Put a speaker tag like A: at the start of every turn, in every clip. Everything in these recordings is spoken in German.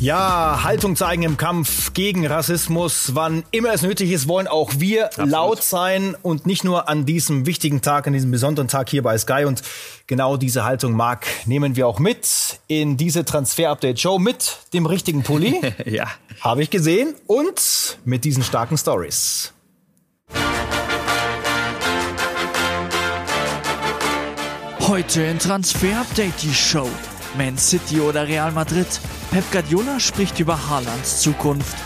A: Ja, Haltung zeigen im Kampf gegen Rassismus. Wann immer es nötig ist, wollen auch wir Absolut. laut sein und nicht nur an diesem wichtigen Tag, an diesem besonderen Tag hier bei Sky. Und genau diese Haltung, Marc, nehmen wir auch mit in diese Transfer-Update-Show mit dem richtigen Pulli.
B: ja.
A: Habe ich gesehen. Und mit diesen starken Stories.
C: Heute in Transfer Update die Show. Man City oder Real Madrid. Pep Guardiola spricht über Haalands Zukunft.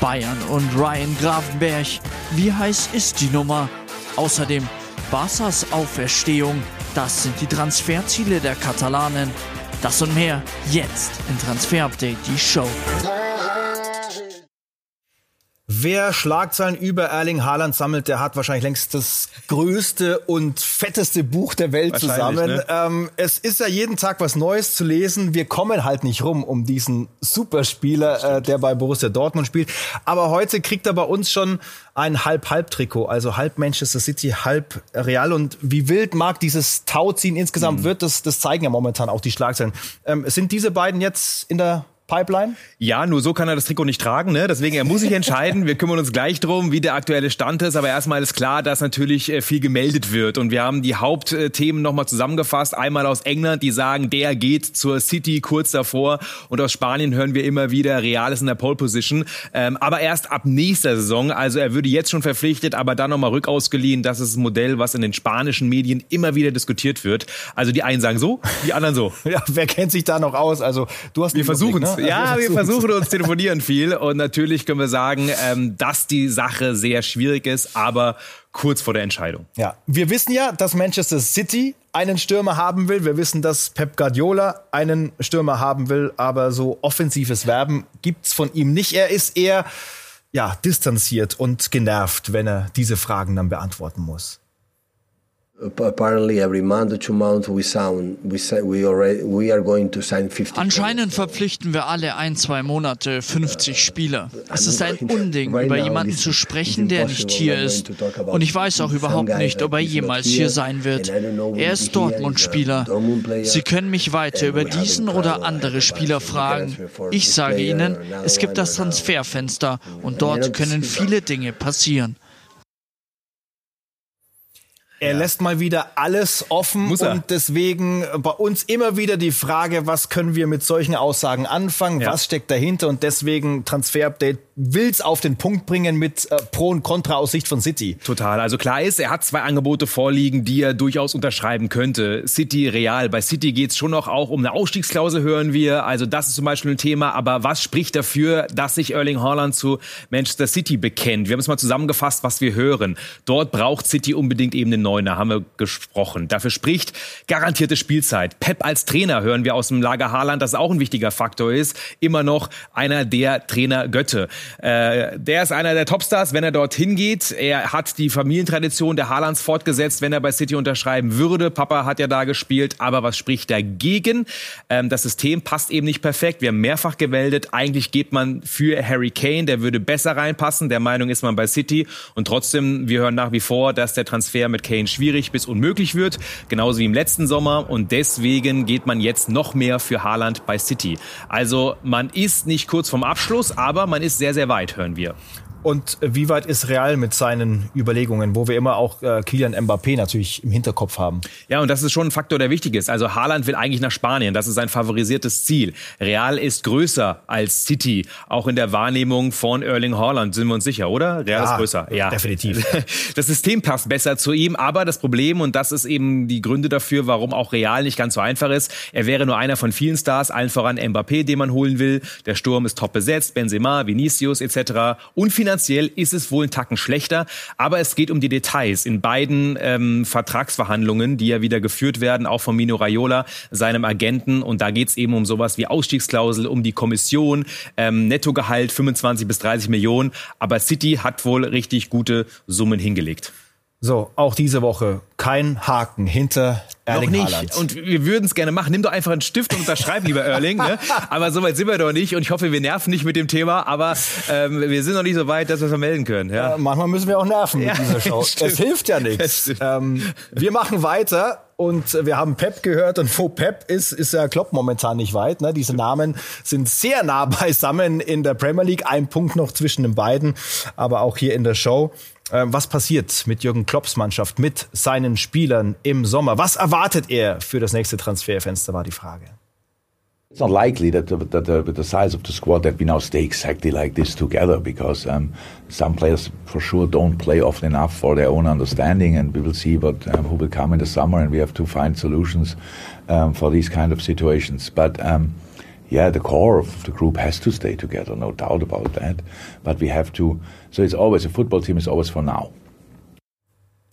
C: Bayern und Ryan Gravenberg. Wie heiß ist die Nummer? Außerdem Barca's Auferstehung. Das sind die Transferziele der Katalanen. Das und mehr jetzt in Transfer Update die Show.
A: Wer Schlagzeilen über Erling Haaland sammelt, der hat wahrscheinlich längst das größte und fetteste Buch der Welt zusammen. Ne? Ähm, es ist ja jeden Tag was Neues zu lesen. Wir kommen halt nicht rum um diesen Superspieler, äh, der bei Borussia Dortmund spielt. Aber heute kriegt er bei uns schon ein Halb-Halb-Trikot, also halb Manchester City, halb Real. Und wie wild mag dieses Tauziehen insgesamt mhm. wird, das, das zeigen ja momentan auch die Schlagzeilen. Ähm, sind diese beiden jetzt in der Pipeline?
B: Ja, nur so kann er das Trikot nicht tragen, ne? Deswegen, er muss sich entscheiden. Wir kümmern uns gleich drum, wie der aktuelle Stand ist. Aber erstmal ist klar, dass natürlich äh, viel gemeldet wird. Und wir haben die Hauptthemen nochmal zusammengefasst. Einmal aus England, die sagen, der geht zur City kurz davor. Und aus Spanien hören wir immer wieder, Real ist in der Pole Position. Ähm, aber erst ab nächster Saison. Also er würde jetzt schon verpflichtet, aber dann nochmal rückausgeliehen. Das ist ein Modell, was in den spanischen Medien immer wieder diskutiert wird. Also die einen sagen so, die anderen so.
A: ja, wer kennt sich da noch aus? Also du hast
B: Wir versuchen es. Ne? Ja, wir versuchen uns telefonieren viel und natürlich können wir sagen, ähm, dass die Sache sehr schwierig ist, aber kurz vor der Entscheidung.
A: Ja, wir wissen ja, dass Manchester City einen Stürmer haben will. Wir wissen, dass Pep Guardiola einen Stürmer haben will, aber so offensives Werben gibt's von ihm nicht. Er ist eher ja, distanziert und genervt, wenn er diese Fragen dann beantworten muss.
C: Anscheinend verpflichten wir alle ein, zwei Monate 50 Spieler. Es ist ein Unding, über jemanden zu sprechen, der nicht hier ist. Und ich weiß auch überhaupt nicht, ob er jemals hier sein wird. Er ist Dortmund-Spieler. Sie können mich weiter über diesen oder andere Spieler fragen. Ich sage Ihnen, es gibt das Transferfenster und dort können viele Dinge passieren.
A: Er ja. lässt mal wieder alles offen Muss er. und deswegen bei uns immer wieder die Frage, was können wir mit solchen Aussagen anfangen, ja. was steckt dahinter und deswegen Transfer-Update will's auf den Punkt bringen mit äh, Pro und Contra aus Sicht von City.
B: Total. Also klar ist, er hat zwei Angebote vorliegen, die er durchaus unterschreiben könnte. City, Real. Bei City geht's schon noch auch um eine Ausstiegsklausel, hören wir. Also das ist zum Beispiel ein Thema. Aber was spricht dafür, dass sich Erling Haaland zu Manchester City bekennt? Wir haben es mal zusammengefasst, was wir hören. Dort braucht City unbedingt eben einen Neuner, haben wir gesprochen. Dafür spricht garantierte Spielzeit. Pep als Trainer hören wir aus dem Lager Haaland, dass auch ein wichtiger Faktor ist. Immer noch einer der Trainergötte. Äh, der ist einer der Topstars, wenn er dorthin geht. Er hat die Familientradition der Haalands fortgesetzt, wenn er bei City unterschreiben würde. Papa hat ja da gespielt, aber was spricht dagegen? Ähm, das System passt eben nicht perfekt. Wir haben mehrfach gewäldet. Eigentlich geht man für Harry Kane, der würde besser reinpassen. Der Meinung ist man bei City. Und trotzdem, wir hören nach wie vor, dass der Transfer mit Kane schwierig bis unmöglich wird. Genauso wie im letzten Sommer. Und deswegen geht man jetzt noch mehr für Haaland bei City. Also man ist nicht kurz vom Abschluss, aber man ist sehr, sehr weit, hören wir.
A: Und wie weit ist Real mit seinen Überlegungen, wo wir immer auch äh, Kylian Mbappé natürlich im Hinterkopf haben?
B: Ja, und das ist schon ein Faktor, der wichtig ist. Also Haaland will eigentlich nach Spanien. Das ist sein favorisiertes Ziel. Real ist größer als City. Auch in der Wahrnehmung von Erling Haaland sind wir uns sicher, oder? Real ja, ist größer.
A: Ja, definitiv.
B: Das System passt besser zu ihm. Aber das Problem, und das ist eben die Gründe dafür, warum auch Real nicht ganz so einfach ist, er wäre nur einer von vielen Stars, allen voran Mbappé, den man holen will. Der Sturm ist top besetzt. Benzema, Vinicius etc. Und Finanziell ist es wohl ein Tacken schlechter, aber es geht um die Details in beiden ähm, Vertragsverhandlungen, die ja wieder geführt werden, auch von Mino Raiola, seinem Agenten. Und da geht es eben um sowas wie Ausstiegsklausel, um die Kommission, ähm, Nettogehalt 25 bis 30 Millionen. Aber City hat wohl richtig gute Summen hingelegt.
A: So, auch diese Woche kein Haken hinter Erling
B: noch nicht.
A: Haaland.
B: Und wir würden es gerne machen. Nimm doch einfach einen Stift und unterschreib, lieber Erling. Ne? Aber so weit sind wir doch nicht. Und ich hoffe, wir nerven nicht mit dem Thema. Aber ähm, wir sind noch nicht so weit, dass wir es vermelden können. Ja.
A: Ja, manchmal müssen wir auch nerven
B: Ja,
A: mit dieser Show.
B: stimmt.
A: Es hilft ja nichts. Ähm, wir machen weiter. Und wir haben Pep gehört und wo Pep ist, ist ja Klopp momentan nicht weit. Ne? Diese Namen sind sehr nah beisammen in der Premier League. Ein Punkt noch zwischen den beiden, aber auch hier in der Show. Ähm, was passiert mit Jürgen Klopps Mannschaft, mit seinen Spielern im Sommer? Was erwartet er für das nächste Transferfenster, war die Frage.
D: It's not likely that, the, that the, with the size of the squad that we now stay exactly like this together because um, some players for sure don't play often enough for their own understanding and we will see what um, who will come in the summer and we have to find solutions um, for these kind of situations. But um, yeah, the core of the group has to stay together, no doubt about that. But we have to. So it's always a football team is always for now.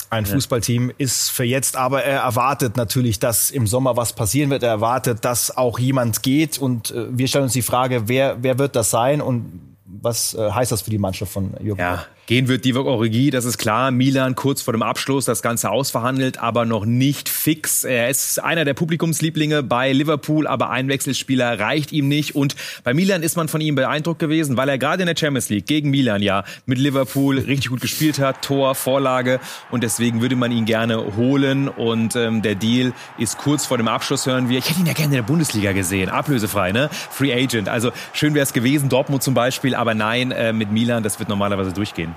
A: Ein Fußballteam ist für jetzt, aber er erwartet natürlich, dass im Sommer was passieren wird. Er erwartet, dass auch jemand geht. Und äh, wir stellen uns die Frage, wer, wer wird das sein und was äh, heißt das für die Mannschaft von Jürgen
B: Ja? Gehen wird Divock Origi, das ist klar. Milan kurz vor dem Abschluss, das Ganze ausverhandelt, aber noch nicht fix. Er ist einer der Publikumslieblinge bei Liverpool, aber ein Wechselspieler reicht ihm nicht. Und bei Milan ist man von ihm beeindruckt gewesen, weil er gerade in der Champions League gegen Milan ja mit Liverpool richtig gut gespielt hat, Tor, Vorlage. Und deswegen würde man ihn gerne holen. Und ähm, der Deal ist kurz vor dem Abschluss, hören wir. Ich hätte ihn ja gerne in der Bundesliga gesehen, ablösefrei, ne? Free Agent. Also schön wäre es gewesen, Dortmund zum Beispiel, aber nein, äh, mit Milan, das wird normalerweise durchgehen.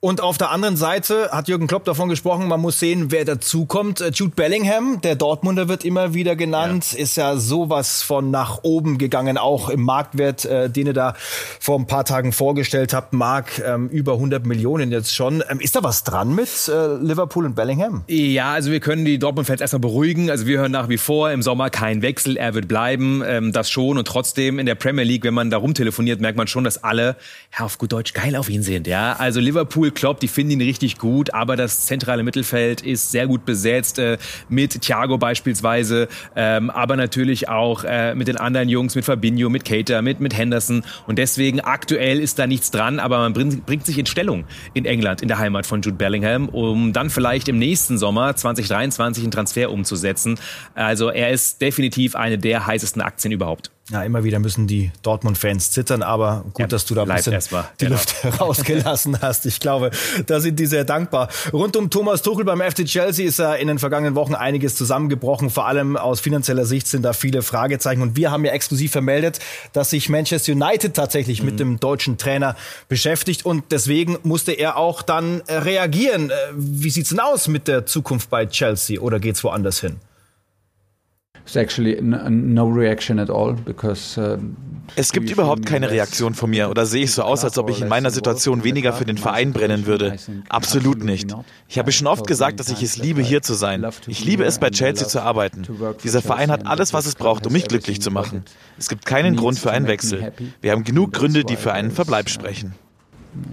A: Und auf der anderen Seite hat Jürgen Klopp davon gesprochen, man muss sehen, wer dazukommt. Äh, Jude Bellingham, der Dortmunder wird immer wieder genannt, ist ja sowas von nach oben gegangen, auch im Marktwert, äh, den ihr da vor ein paar Tagen vorgestellt habt. Mark, ähm, über 100 Millionen jetzt schon. Ähm, ist da was dran mit äh, Liverpool und Bellingham?
B: Ja, also wir können die Dortmund-Fans erstmal beruhigen. Also wir hören nach wie vor im Sommer kein Wechsel, er wird bleiben, ähm, das schon. Und trotzdem in der Premier League, wenn man da rumtelefoniert, merkt man schon, dass alle, ja, auf gut Deutsch geil auf ihn sind. Ja, also Liverpool, Klopp, die finden ihn richtig gut, aber das zentrale Mittelfeld ist sehr gut besetzt äh, mit Thiago beispielsweise, ähm, aber natürlich auch äh, mit den anderen Jungs, mit Fabinho, mit Cater, mit mit Henderson. Und deswegen aktuell ist da nichts dran, aber man bringt, bringt sich in Stellung in England, in der Heimat von Jude Bellingham, um dann vielleicht im nächsten Sommer 2023 einen Transfer umzusetzen. Also er ist definitiv eine der heißesten Aktien überhaupt.
A: Ja, immer wieder müssen die Dortmund-Fans zittern, aber gut,
B: Ja,
A: dass du da ein bisschen die
B: genau.
A: Luft rausgelassen hast. Ich glaube, da sind die sehr dankbar. Rund um Thomas Tuchel beim FC Chelsea ist ja in den vergangenen Wochen einiges zusammengebrochen. Vor allem aus finanzieller Sicht sind da viele Fragezeichen. Und wir haben ja exklusiv vermeldet, dass sich Manchester United tatsächlich mit dem deutschen Trainer beschäftigt. Und deswegen musste er auch dann reagieren. Äh, Wie sieht's denn aus mit der Zukunft bei Chelsea? Oder geht's woanders hin?
E: It's actually no reaction at all because um,
F: Es gibt überhaupt keine Reaktion von mir oder sehe ich so aus, als ob ich in meiner Situation weniger für den Verein brennen würde. Absolut nicht. Ich habe schon oft gesagt, dass ich es liebe, hier zu sein. Ich liebe es, bei Chelsea zu arbeiten. Dieser Verein hat alles, was es braucht, um mich glücklich zu machen. Es gibt keinen Grund für einen Wechsel. Wir haben genug Gründe, die für einen Verbleib sprechen.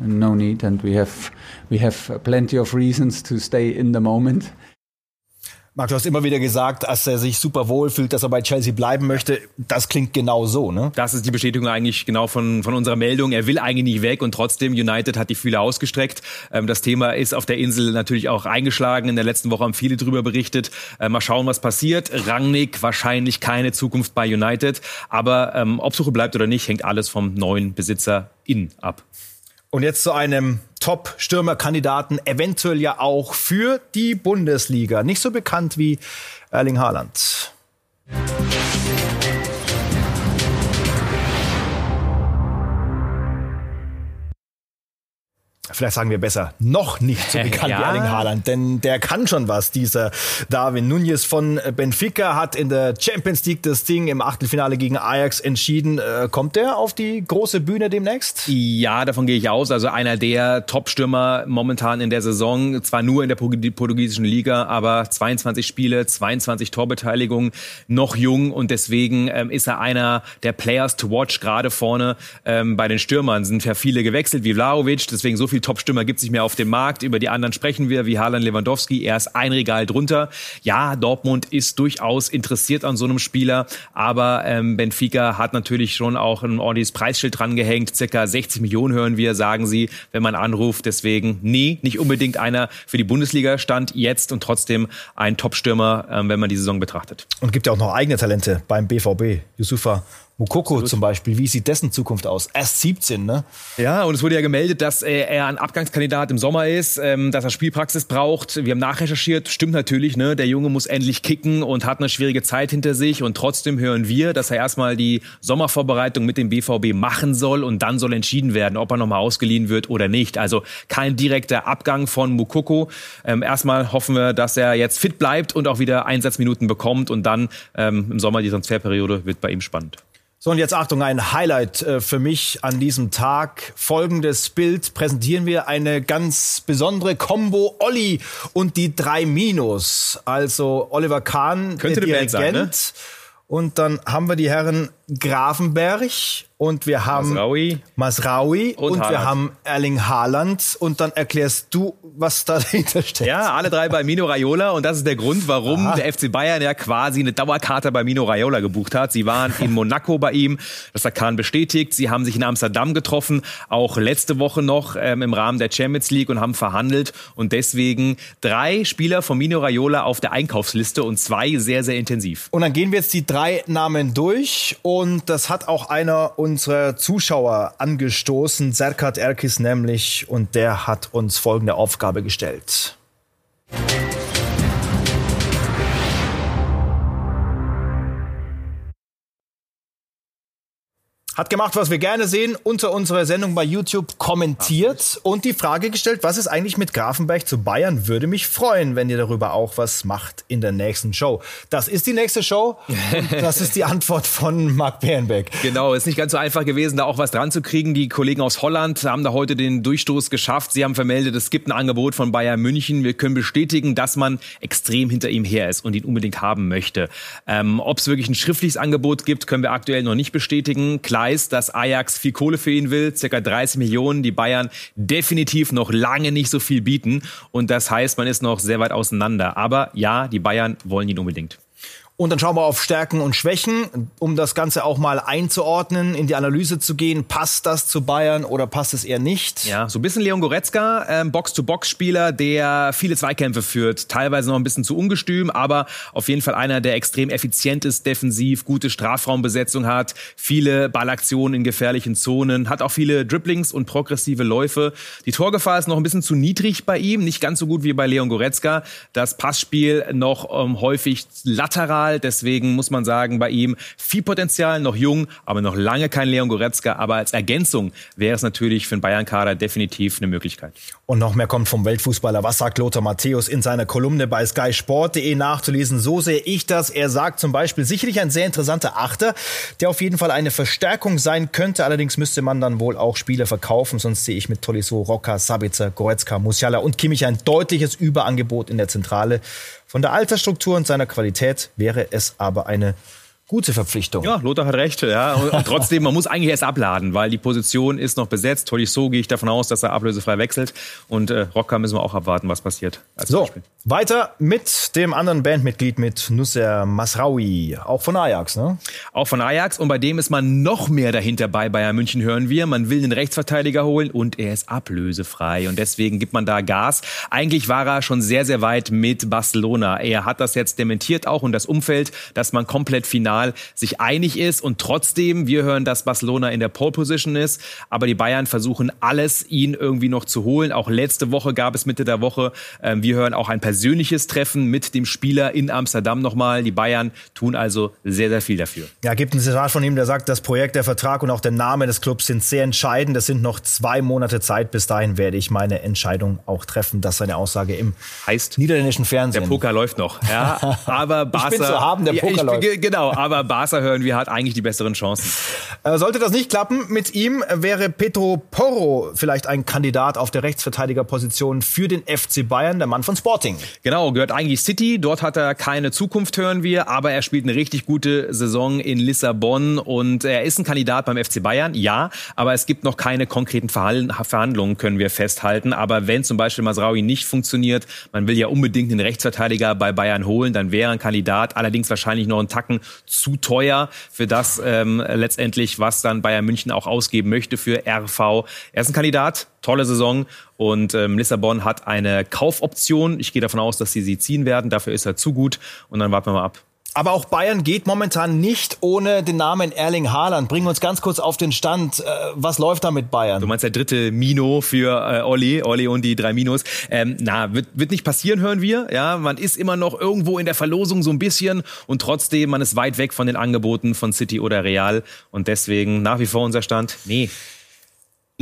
E: no need, and we have we have plenty of reasons to stay in the moment.
A: Marc, du hast immer wieder gesagt, dass er sich super wohl fühlt, dass er bei Chelsea bleiben möchte. Das klingt genau so, ne?
B: Das ist die Bestätigung eigentlich genau von, von unserer Meldung. Er will eigentlich nicht weg und trotzdem United hat die Fühler ausgestreckt. Ähm, das Thema ist auf der Insel natürlich auch eingeschlagen. In der letzten Woche haben viele drüber berichtet. Äh, mal schauen, was passiert. Rangnick wahrscheinlich keine Zukunft bei United. Aber ähm, ob Suche bleibt oder nicht, hängt alles vom neuen Besitzer in ab.
A: Und jetzt zu einem Top-Stürmerkandidaten, eventuell ja auch für die Bundesliga. Nicht so bekannt wie Erling Haaland. Vielleicht sagen wir besser, noch nicht so bekannt
B: Ja.
A: wie Erling Haaland, denn der kann schon was. Dieser Darwin Nunez von Benfica hat in der Champions League das Ding im Achtelfinale gegen Ajax entschieden. Äh, Kommt der auf die große Bühne demnächst?
B: Ja, davon gehe ich aus. Also einer der Top-Stürmer momentan in der Saison. Zwar nur in der Portu- portugiesischen Liga, aber 22 Spiele, 22 Torbeteiligungen, noch jung und deswegen ähm, ist er einer der Players to watch gerade vorne. Ähm, bei den Stürmern sind ja viele gewechselt, wie Vlahovic, deswegen so viel Top-Stürmer gibt es nicht mehr auf dem Markt. Über die anderen sprechen wir, wie Haaland Lewandowski. Er ist ein Regal drunter. Ja, Dortmund ist durchaus interessiert an so einem Spieler, aber ähm, Benfica hat natürlich schon auch ein ordentliches Preisschild dran gehängt. Circa 60 Millionen hören wir, sagen sie, wenn man anruft. Deswegen, nee, nicht unbedingt einer für die Bundesliga stand jetzt und trotzdem ein Top-Stürmer, ähm, wenn man die Saison betrachtet.
A: Und gibt ja auch noch eigene Talente beim BVB. Yusufa Mukoko zum Beispiel, wie sieht dessen Zukunft aus? Erst 17, ne?
B: Ja, und es wurde ja gemeldet, dass er ein Abgangskandidat im Sommer ist, ähm, dass er Spielpraxis braucht. Wir haben nachrecherchiert, stimmt natürlich, ne? Der Junge muss endlich kicken und hat eine schwierige Zeit hinter sich. Und trotzdem hören wir, dass er erstmal die Sommervorbereitung mit dem BVB machen soll und dann soll entschieden werden, ob er nochmal ausgeliehen wird oder nicht. Also kein direkter Abgang von Mukoko. Ähm, erstmal hoffen wir, dass er jetzt fit bleibt und auch wieder Einsatzminuten bekommt und dann ähm, im Sommer die Transferperiode wird bei ihm spannend.
A: So, und jetzt Achtung, ein Highlight äh, für mich an diesem Tag. Folgendes Bild präsentieren wir eine ganz besondere Combo Olli und die drei Minus. Also Oliver Kahn,
B: Könnte der Dirigent. Sein, ne?
A: Und dann haben wir die Herren Grafenberg und wir haben Masraui, Masraui und, und wir haben Erling Haaland und dann erklärst du, was da dahinter steckt.
B: Ja, alle drei bei Mino Raiola und das ist der Grund, warum Aha. der FC Bayern ja quasi eine Dauerkarte bei Mino Raiola gebucht hat. Sie waren in Monaco bei ihm, das hat Kahn bestätigt. Sie haben sich in Amsterdam getroffen, auch letzte Woche noch ähm, im Rahmen der Champions League und haben verhandelt und deswegen drei Spieler von Mino Raiola auf der Einkaufsliste und zwei sehr, sehr intensiv.
A: Und dann gehen wir jetzt die drei Namen durch und das hat auch einer unserer Zuschauer angestoßen, Serkat Erkis nämlich, und der hat uns folgende Aufgabe gestellt. Hat gemacht, was wir gerne sehen, unter unserer Sendung bei YouTube kommentiert und die Frage gestellt, was ist eigentlich mit Grafenberg zu Bayern? Würde mich freuen, wenn ihr darüber auch was macht in der nächsten Show. Das ist die nächste Show und das ist die Antwort von Marc Bärenbeck.
B: Genau, ist nicht ganz so einfach gewesen, da auch was dran zu kriegen. Die Kollegen aus Holland haben da heute den Durchstoß geschafft. Sie haben vermeldet, es gibt ein Angebot von Bayern München. Wir können bestätigen, dass man extrem hinter ihm her ist und ihn unbedingt haben möchte. Ähm, Ob es wirklich ein schriftliches Angebot gibt, können wir aktuell noch nicht bestätigen. Klar weiß, dass Ajax viel Kohle für ihn will, circa 30 Millionen, die Bayern definitiv noch lange nicht so viel bieten. Und das heißt, man ist noch sehr weit auseinander. Aber ja, die Bayern wollen ihn unbedingt.
A: Und dann schauen wir auf Stärken und Schwächen, um das Ganze auch mal einzuordnen, in die Analyse zu gehen. Passt das zu Bayern oder passt es eher nicht?
B: Ja, so ein bisschen Leon Goretzka, ähm, Box-to-Box-Spieler, der viele Zweikämpfe führt, teilweise noch ein bisschen zu ungestüm, aber auf jeden Fall einer, der extrem effizient ist, defensiv, gute Strafraumbesetzung hat, viele Ballaktionen in gefährlichen Zonen, hat auch viele Dribblings und progressive Läufe. Die Torgefahr ist noch ein bisschen zu niedrig bei ihm, nicht ganz so gut wie bei Leon Goretzka. Das Passspiel noch ähm, häufig lateral. Deswegen muss man sagen, bei ihm viel Potenzial, noch jung, aber noch lange kein Leon Goretzka. Aber als Ergänzung wäre es natürlich für den Bayern-Kader definitiv eine Möglichkeit.
A: Und noch mehr kommt vom Weltfußballer. Was sagt Lothar Matthäus in seiner Kolumne bei skysport.de nachzulesen? So sehe ich das. Er sagt zum Beispiel sicherlich ein sehr interessanter Achter, der auf jeden Fall eine Verstärkung sein könnte. Allerdings müsste man dann wohl auch Spiele verkaufen. Sonst sehe ich mit Tolisso, Rocker, Sabitzer, Goretzka, Musiala und Kimmich ein deutliches Überangebot in der Zentrale. Von der Altersstruktur und seiner Qualität wäre es aber eine gute Verpflichtung.
B: Ja, Lothar hat recht. Ja. Und trotzdem, man muss eigentlich erst abladen, weil die Position ist noch besetzt. Tolisso gehe ich davon aus, dass er ablösefrei wechselt. Und äh, Rocker müssen wir auch abwarten, was passiert.
A: so, Beispiel. weiter mit dem anderen Bandmitglied, mit Nusser Masraoui. Auch von Ajax, ne?
B: Auch von Ajax. Und bei dem ist man noch mehr dahinter bei Bayern München, hören wir. Man will einen Rechtsverteidiger holen und er ist ablösefrei. Und deswegen gibt man da Gas. Eigentlich war er schon sehr, sehr weit mit Barcelona. Er hat das jetzt dementiert auch und das Umfeld, dass man komplett final Personal sich einig ist und trotzdem, wir hören, dass Barcelona in der Pole Position ist, aber die Bayern versuchen alles, ihn irgendwie noch zu holen. Auch letzte Woche gab es Mitte der Woche, äh, wir hören auch ein persönliches Treffen mit dem Spieler in Amsterdam nochmal. Die Bayern tun also sehr, sehr viel dafür.
A: Ja, gibt ein Zitat von ihm, der sagt, das Projekt, der Vertrag und auch der Name des Clubs sind sehr entscheidend. Es sind noch zwei Monate Zeit. Bis dahin werde ich meine Entscheidung auch treffen. Das ist seine Aussage im heißt niederländischen Fernsehen.
B: Der Poker läuft noch. Ja, aber Barca.
A: Ich bin zu haben, der Poker ja, ich, läuft.
B: Genau, aber Barca hören wir hat eigentlich die besseren Chancen.
A: Äh, sollte das nicht klappen mit ihm, wäre Petro Porro vielleicht ein Kandidat auf der Rechtsverteidigerposition für den FC Bayern, der Mann von Sporting.
B: Genau, gehört eigentlich City. Dort hat er keine Zukunft, hören wir, aber er spielt eine richtig gute Saison in Lissabon und er ist ein Kandidat beim FC Bayern, ja, aber es gibt noch keine konkreten Verhandlungen, können wir festhalten. Aber wenn zum Beispiel Masraui nicht funktioniert, man will ja unbedingt einen Rechtsverteidiger bei Bayern holen, dann wäre ein Kandidat allerdings wahrscheinlich noch einen Tacken zu teuer für das ähm, letztendlich, was dann Bayern München auch ausgeben möchte für RV. Er ist ein Kandidat, tolle Saison und ähm, Lissabon hat eine Kaufoption. Ich gehe davon aus, dass sie sie ziehen werden. Dafür ist er zu gut und dann warten wir mal ab.
A: Aber auch Bayern geht momentan nicht ohne den Namen Erling Haaland. Bringen uns ganz kurz auf den Stand. Äh, was läuft da mit Bayern?
B: Du meinst der dritte Mino für äh, Olli, Olli und die drei Minos. Ähm, na, wird, wird nicht passieren, hören wir. Ja, man ist immer noch irgendwo in der Verlosung so ein bisschen und trotzdem, man ist weit weg von den Angeboten von City oder Real und deswegen nach wie vor unser Stand. Nee,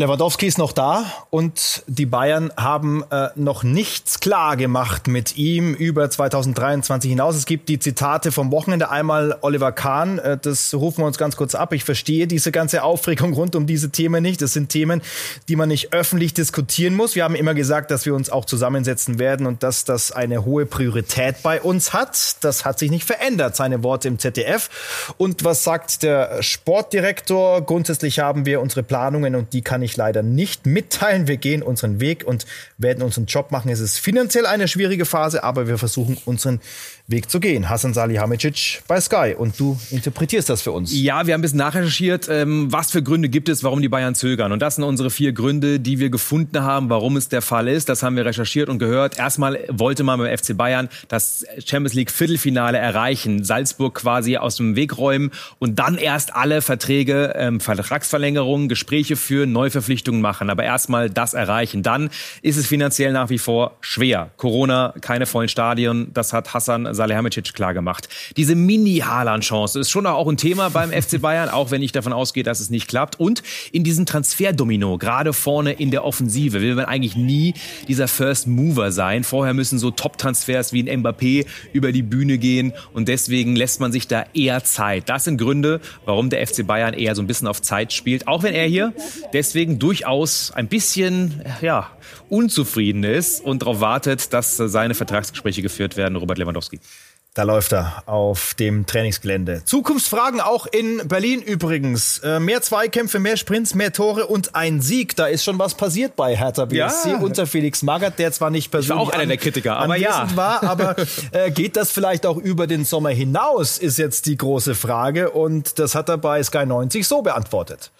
A: Lewandowski ist noch da und die Bayern haben äh, noch nichts klar gemacht mit ihm über 2023 hinaus. Es gibt die Zitate vom Wochenende. Einmal Oliver Kahn, äh, das rufen wir uns ganz kurz ab. Ich verstehe diese ganze Aufregung rund um diese Themen nicht. Das sind Themen, die man nicht öffentlich diskutieren muss. Wir haben immer gesagt, dass wir uns auch zusammensetzen werden und dass das eine hohe Priorität bei uns hat. Das hat sich nicht verändert, seine Worte im ZDF. Und was sagt der Sportdirektor? Grundsätzlich haben wir unsere Planungen und die kann kann ich leider nicht mitteilen. Wir gehen unseren Weg und werden unseren Job machen. Es ist finanziell eine schwierige Phase, aber wir versuchen unseren Weg zu gehen. Hassan Salihamidzic bei Sky. Und du interpretierst das für uns.
B: Ja, wir haben ein bisschen nachrecherchiert, ähm, was für Gründe gibt es, warum die Bayern zögern. Und das sind unsere vier Gründe, die wir gefunden haben, warum es der Fall ist. Das haben wir recherchiert und gehört. Erstmal wollte man beim FC Bayern das Champions League Viertelfinale erreichen, Salzburg quasi aus dem Weg räumen und dann erst alle Verträge, ähm, Vertragsverlängerungen, Gespräche führen, Neuverpflichtungen machen. Aber erstmal das erreichen. Dann ist es finanziell nach wie vor schwer. Corona, keine vollen Stadien. Das hat Hassan Salihamidzic klar gemacht. Diese Mini-Haaland-Chance ist schon auch ein Thema beim FC Bayern, auch wenn ich davon ausgehe, dass es nicht klappt. Und in diesem Transferdomino, gerade vorne in der Offensive, will man eigentlich nie dieser First Mover sein. Vorher müssen so Top-Transfers wie ein Mbappé über die Bühne gehen und deswegen lässt man sich da eher Zeit. Das sind Gründe, warum der FC Bayern eher so ein bisschen auf Zeit spielt, auch wenn er hier deswegen durchaus ein bisschen, ja, unzufrieden ist und darauf wartet, dass seine Vertragsgespräche geführt werden, Robert Lewandowski.
A: Da läuft er auf dem Trainingsgelände. Zukunftsfragen auch in Berlin übrigens. Äh, mehr Zweikämpfe, mehr Sprints, mehr Tore und ein Sieg. Da ist schon was passiert bei Hertha BSC
B: ja.
A: unter Felix Magath, der zwar nicht persönlich
B: ich war auch einer der Kritiker, aber ja.
A: war, aber äh, geht das vielleicht auch über den Sommer hinaus, ist jetzt die große Frage und das hat er bei Sky 90 so beantwortet.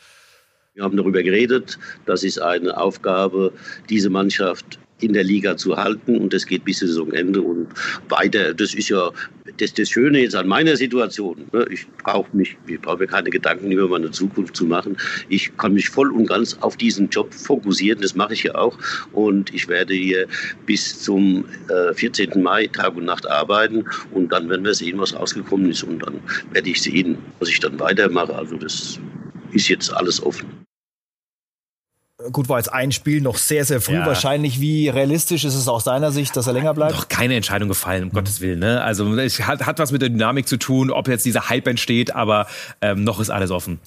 G: Wir haben darüber geredet, das ist eine Aufgabe, diese Mannschaft in der Liga zu halten und das geht bis Saisonende und weiter. Das ist ja das, das Schöne jetzt an meiner Situation. Ne? Ich brauche mich, ich brauche mir keine Gedanken über meine Zukunft zu machen. Ich kann mich voll und ganz auf diesen Job fokussieren. Das mache ich ja auch und ich werde hier bis zum äh, 14. Mai Tag und Nacht arbeiten und dann werden wir sehen, was rausgekommen ist und dann werde ich sehen, was ich dann weitermache. Also das ist jetzt alles offen.
A: Gut, war jetzt ein Spiel noch sehr, sehr früh. Ja. Wahrscheinlich, wie realistisch ist es aus deiner Sicht, dass er länger bleibt?
B: Doch keine Entscheidung gefallen, um mhm. Gottes Willen. Ne? Also es hat, hat was mit der Dynamik zu tun, ob jetzt dieser Hype entsteht, aber ähm, noch ist alles offen.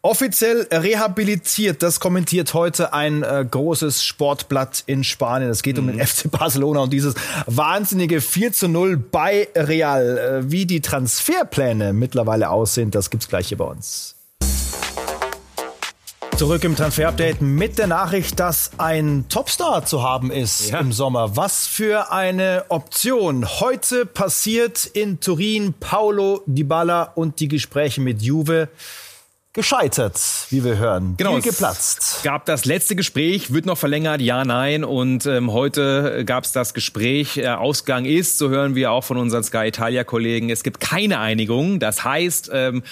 A: Offiziell rehabilitiert, das kommentiert heute ein äh, großes Sportblatt in Spanien. Es geht mhm. um den mhm. FC Barcelona und dieses wahnsinnige 4 zu 0 bei Real. Äh, wie die Transferpläne mittlerweile aussehen, das gibt's gleich hier bei uns. Zurück im Transfer-Update mit der Nachricht, dass ein Topstar zu haben ist ja. im Sommer. Was für eine Option. Heute passiert in Turin Paulo Dybala und die Gespräche mit Juve gescheitert, wie wir hören.
B: Genau, Deal geplatzt. Es gab das letzte Gespräch, wird noch verlängert, ja, nein. Und ähm, heute gab es das Gespräch. Äh, Ausgang ist, so hören wir auch von unseren Sky Italia-Kollegen, es gibt keine Einigung. Das heißt, ähm,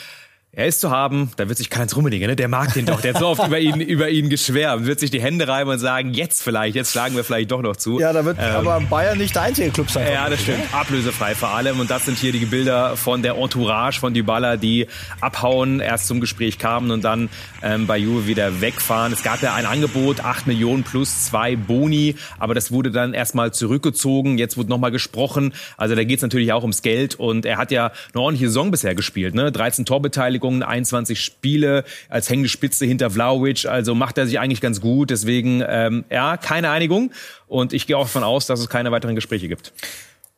B: er ist zu haben, da wird sich Karl-Heinz Rummenigge, ne? der mag den doch, der hat so oft über ihn, über ihn geschwärmt, wird sich die Hände reiben und sagen, jetzt vielleicht, jetzt schlagen wir vielleicht doch noch zu.
A: Ja, da wird ähm, aber Bayern nicht der einzige Club sein.
B: Ja, das stimmt. Ablösefrei vor allem. Und das sind hier die Bilder von der Entourage von Dybala, die abhauen, erst zum Gespräch kamen und dann ähm, bei Juve wieder wegfahren. Es gab ja ein Angebot, 8 Millionen plus zwei Boni, aber das wurde dann erstmal zurückgezogen. Jetzt wurde nochmal gesprochen. Also da geht es natürlich auch ums Geld und er hat ja eine ordentliche Saison bisher gespielt, ne? 13 Torbeteiligung Verlängerungen, 21 Spiele als hängende Spitze hinter Vlaovic. Also macht er sich eigentlich ganz gut. Deswegen, ähm, ja, keine Einigung. Und ich gehe auch davon aus, dass es keine weiteren Gespräche gibt.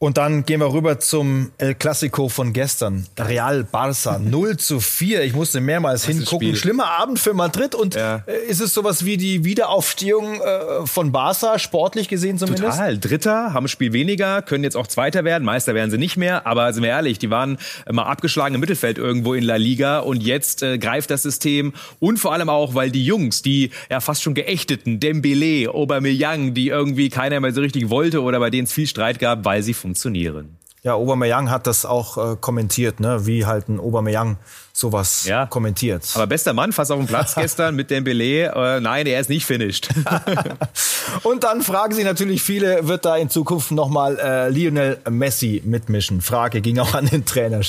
A: Und dann gehen wir rüber zum El Clasico von gestern. Real Barça 0 zu 4. Ich musste mehrmals Was hingucken. Schlimmer Abend für Madrid. Und ja. Äh, ist es sowas wie die Wiederaufstehung äh, von Barça, sportlich gesehen zumindest?
B: Total. Dritter, haben ein Spiel weniger, können jetzt auch Zweiter werden. Meister werden sie nicht mehr. Aber sind wir ehrlich, die waren mal abgeschlagen im Mittelfeld irgendwo in La Liga. Und jetzt äh, greift das System. Und vor allem auch, weil die Jungs, die ja fast schon geächteten, Dembele, Aubameyang, die irgendwie keiner mehr so richtig wollte oder bei denen es viel Streit gab, weil sie funktionieren.
A: Ja, Aubameyang hat das auch äh, kommentiert, ne? wie halt ein Aubameyang sowas ja. kommentiert.
B: Aber bester Mann, fast auf dem Platz gestern mit Dembele. Äh, nein, er ist nicht finished.
A: Und dann fragen sich natürlich viele, wird da in Zukunft nochmal äh, Lionel Messi mitmischen? Frage ging auch an den Trainer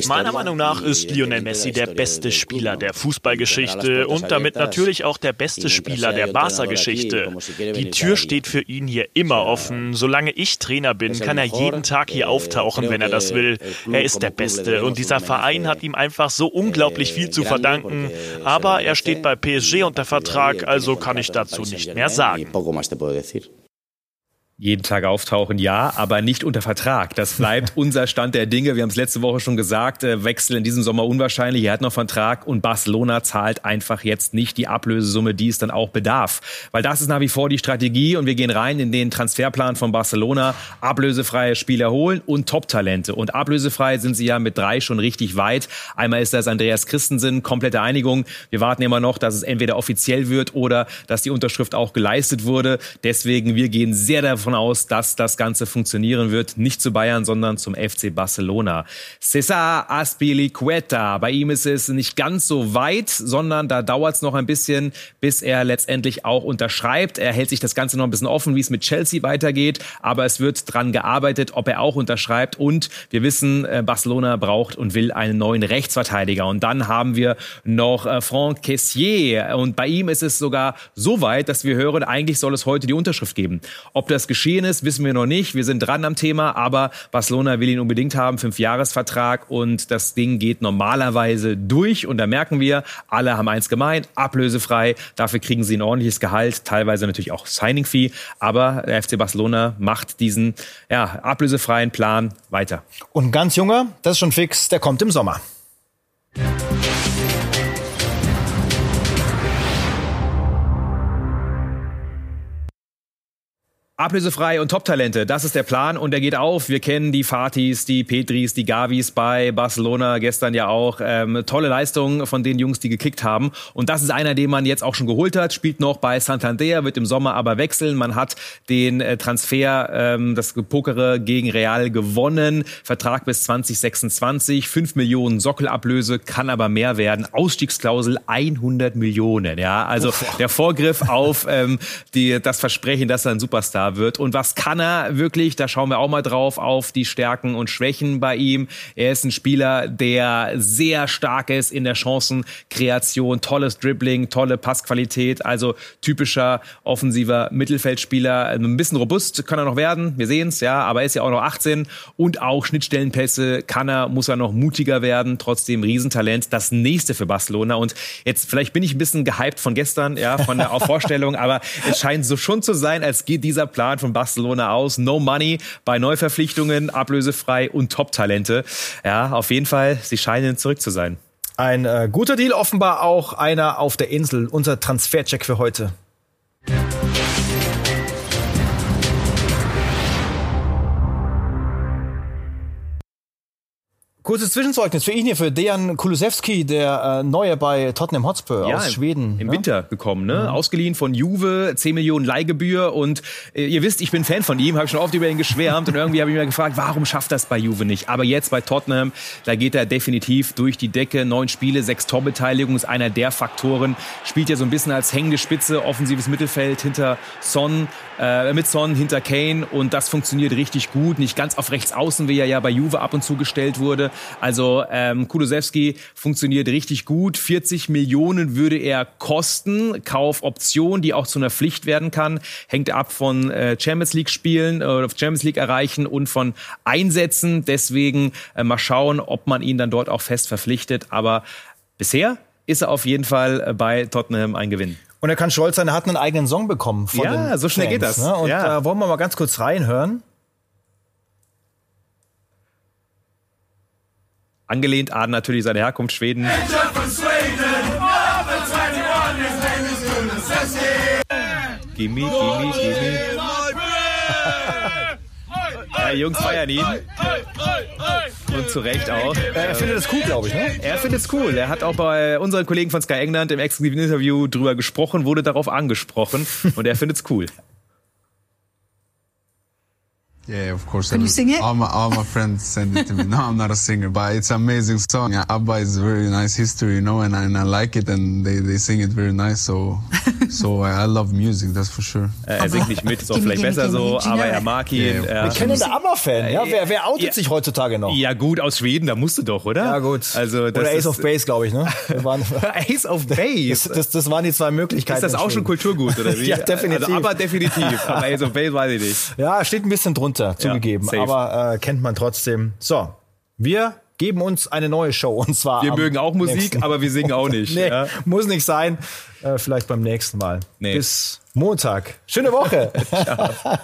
A: Xavi.
H: Meiner Meinung nach ist Lionel Messi der beste Spieler der Fußballgeschichte und damit natürlich auch der beste Spieler der Barca-Geschichte. Die Tür steht für ihn hier immer offen. Solange ich Trainer bin, kann er jeden Tag hier eh, auftauchen, wenn er das will. Er ist der Beste und dieser Verein hat ihm einfach so unglaublich viel zu verdanken. Aber er steht bei PSG unter Vertrag, also kann ich dazu nicht mehr sagen
B: jeden Tag auftauchen, ja, aber nicht unter Vertrag. Das bleibt unser Stand der Dinge. Wir haben es letzte Woche schon gesagt, äh, Wechsel in diesem Sommer unwahrscheinlich. Er hat noch Vertrag und Barcelona zahlt einfach jetzt nicht die Ablösesumme, die es dann auch bedarf. Weil das ist nach wie vor die Strategie und wir gehen rein in den Transferplan von Barcelona. Ablösefreie Spieler holen und Top-Talente. Und ablösefrei sind sie ja mit drei schon richtig weit. Einmal ist das Andreas Christensen, komplette Einigung. Wir warten immer noch, dass es entweder offiziell wird oder dass die Unterschrift auch geleistet wurde. Deswegen, wir gehen sehr davon davon aus, dass das Ganze funktionieren wird. Nicht zu Bayern, sondern zum FC Barcelona. Cesar Aspilicueta. Bei ihm ist es nicht ganz so weit, sondern da dauert es noch ein bisschen, bis er letztendlich auch unterschreibt. Er hält sich das Ganze noch ein bisschen offen, wie es mit Chelsea weitergeht. Aber es wird dran gearbeitet, ob er auch unterschreibt. Und wir wissen, äh, Barcelona braucht und will einen neuen Rechtsverteidiger. Und dann haben wir noch äh, Franck Caissier. Und bei ihm ist es sogar so weit, dass wir hören, eigentlich soll es heute die Unterschrift geben. Ob das geschehen ist, wissen wir noch nicht. Wir sind dran am Thema, aber Barcelona will ihn unbedingt haben, Fünfjahresvertrag und das Ding geht normalerweise durch und da merken wir, alle haben eins gemeint, ablösefrei, dafür kriegen sie ein ordentliches Gehalt, teilweise natürlich auch Signing Fee, aber der FC Barcelona macht diesen ja, ablösefreien Plan weiter.
A: Und ganz junger, das ist schon fix, der kommt im Sommer.
B: Ablösefrei und Top-Talente, das ist der Plan und der geht auf. Wir kennen die Fatis, die Petris, die Gavis bei Barcelona gestern ja auch. Ähm, tolle Leistungen von den Jungs, die gekickt haben. Und das ist einer, den man jetzt auch schon geholt hat, spielt noch bei Santander, wird im Sommer aber wechseln. Man hat den äh, Transfer, ähm, das Pokere gegen Real gewonnen. Vertrag bis 2026, 5 Millionen Sockelablöse, kann aber mehr werden. Ausstiegsklausel 100 Millionen. Ja, also Uff. der Vorgriff auf ähm, die, das Versprechen, dass er ein Superstar wird. Und was kann er wirklich? Da schauen wir auch mal drauf auf die Stärken und Schwächen bei ihm. Er ist ein Spieler, der sehr stark ist in der Chancenkreation, tolles Dribbling, tolle Passqualität, also typischer offensiver Mittelfeldspieler. Ein bisschen robust kann er noch werden, wir sehen es, ja, aber er ist ja auch noch 18 und auch Schnittstellenpässe kann er, muss er noch mutiger werden, trotzdem Riesentalent. Das nächste für Barcelona und jetzt vielleicht bin ich ein bisschen gehypt von gestern, ja, von der Vorstellung, aber es scheint so schon zu sein, als geht dieser Plan Plan von Barcelona aus. No money bei Neuverpflichtungen, ablösefrei und Top-Talente. Ja, auf jeden Fall, sie scheinen zurück zu sein.
A: Ein äh, guter Deal, offenbar auch einer auf der Insel. Unser Transfercheck für heute. Kurzes Zwischenzeugnis für ihn hier, für Dejan Kulusewski, der äh, Neue bei Tottenham Hotspur ja, aus Schweden.
B: Im ne? Winter gekommen, ne? Mhm. Ausgeliehen von Juve, 10 Millionen Leihgebühr und äh, ihr wisst, ich bin Fan von ihm, habe schon oft über ihn geschwärmt und irgendwie habe ich mir gefragt, warum schafft das bei Juve nicht? Aber jetzt bei Tottenham, da geht er definitiv durch die Decke. Neun Spiele, sechs Torbeteiligung ist einer der Faktoren. Spielt ja so ein bisschen als hängende Spitze, offensives Mittelfeld hinter Son, äh, mit Son, hinter Kane und das funktioniert richtig gut. Nicht ganz auf rechts außen, wie er ja bei Juve ab und zu gestellt wurde Also ähm, Kulusewski funktioniert richtig gut. 40 Millionen würde er kosten. Kaufoption, die auch zu einer Pflicht werden kann. Hängt ab von äh, Champions League Spielen oder äh, Champions League erreichen und von Einsätzen. Deswegen äh, mal schauen, ob man ihn dann dort auch fest verpflichtet. Aber bisher ist er auf jeden Fall äh, bei Tottenham ein Gewinn.
A: Und er kann stolz sein, er hat einen eigenen Song bekommen. Von
B: ja, so schnell Fans, geht das.
A: Ne? Und
B: ja.
A: da äh, wollen wir mal ganz kurz reinhören.
B: Angelehnt an natürlich seine Herkunft Schweden. Gimme, gimme, gimme. ja, Jungs feiern ihn. Und zu Recht auch.
A: Er findet es cool, glaube ich, ne?
B: Er findet es cool. Er hat auch bei unseren Kollegen von Sky England im exklusiven Interview drüber gesprochen, wurde darauf angesprochen und er findet es cool.
I: Yeah, of course.
J: Can you sing it?
I: All my, all my friends send it to me. No, I'm not a singer, but it's an amazing song. ABBA is a very nice history, you know, and, and I like it, and they, they sing it very nice. So, so I, love music, that's for sure.
B: Er singt nicht mit, ist auch vielleicht besser so, aber er mag ihn.
A: Yeah, Wir kennen der ABBA-Fan, ja? Wer, wer outet
B: ja.
A: sich heutzutage noch?
B: Ja gut, aus Schweden, da musst du doch, oder?
A: Ja gut.
B: Also, das
A: oder Ace
B: ist,
A: of Base, glaube ich, ne?
B: Ace of Base?
A: Das, das, das, waren die zwei Möglichkeiten.
B: Ist das auch schon Kulturgut, oder wie?
A: ja, definitiv.
B: Also, aber definitiv. Aber Ace of Base weiß ich nicht.
A: Ja, steht ein bisschen drunter, zugegeben.
B: Ja,
A: aber äh, kennt man trotzdem. So, wir geben uns eine neue Show und zwar.
B: Wir mögen auch Musik, aber wir singen auch nicht.
A: nee,
B: ja.
A: Muss nicht sein. Äh, vielleicht beim nächsten Mal.
B: Nee.
A: Bis Montag. Schöne Woche.